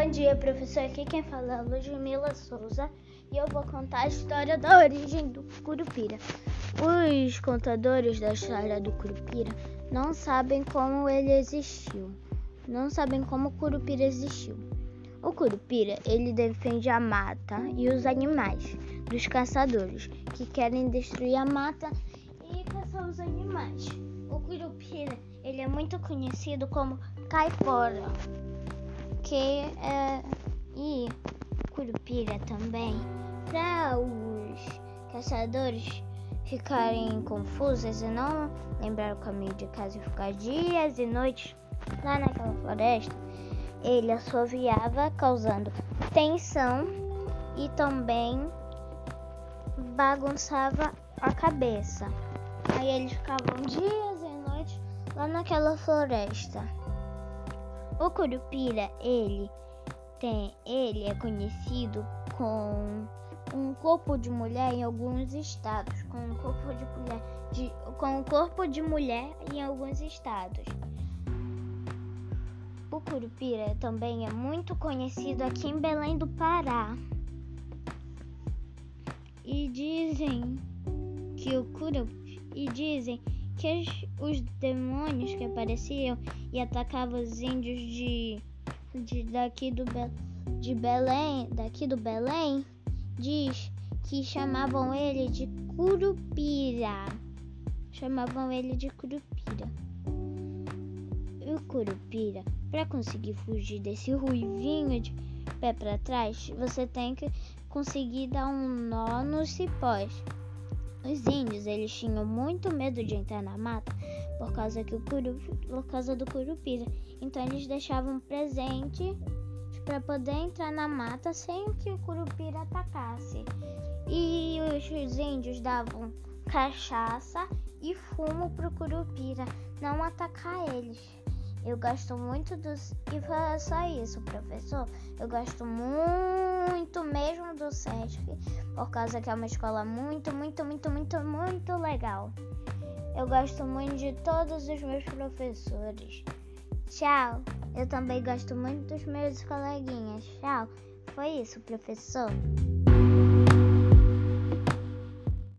Bom dia, professor. Aqui quem fala é Ludmila Souza e eu vou contar a história da origem do Curupira. Os contadores da história do Curupira não sabem como ele existiu, não sabem como o Curupira existiu. O Curupira, ele defende a mata e os animais dos caçadores que querem destruir a mata e caçar os animais. O Curupira, ele é muito conhecido como caipora que é, e curupira também para os caçadores ficarem confusos e não lembrar o caminho de casa e ficar dias e noites lá naquela floresta, ele assoviava causando tensão e também bagunçava a cabeça. Aí eles ficavam dias e noites lá naquela floresta. O curupira, ele tem, ele é conhecido com um corpo de mulher em alguns estados, com um corpo de mulher, de, com um corpo de mulher em alguns estados. O curupira também é muito conhecido aqui em Belém do Pará. E dizem que o curupira e dizem que os, demônios que apareciam e atacavam os índios de, de daqui do de Belém, daqui do Belém, diz que chamavam ele de Curupira. Chamavam ele de Curupira. O Curupira, para conseguir fugir desse ruivinho de pé para trás, você tem que conseguir dar um nó nos cipós. Os índios, eles tinham muito medo de entrar na mata por causa, que o curu, por causa do curupira. Então eles deixavam presente para poder entrar na mata sem que o curupira atacasse. E os índios davam cachaça e fumo pro curupira não atacar eles. Eu gosto muito dos. E foi só isso, professor. Eu gosto muito mesmo do SESC, por causa que é uma escola muito, muito, muito, muito, muito legal. Eu gosto muito de todos os meus professores. Tchau. Eu também gosto muito dos meus coleguinhas. Tchau. Foi isso, professor.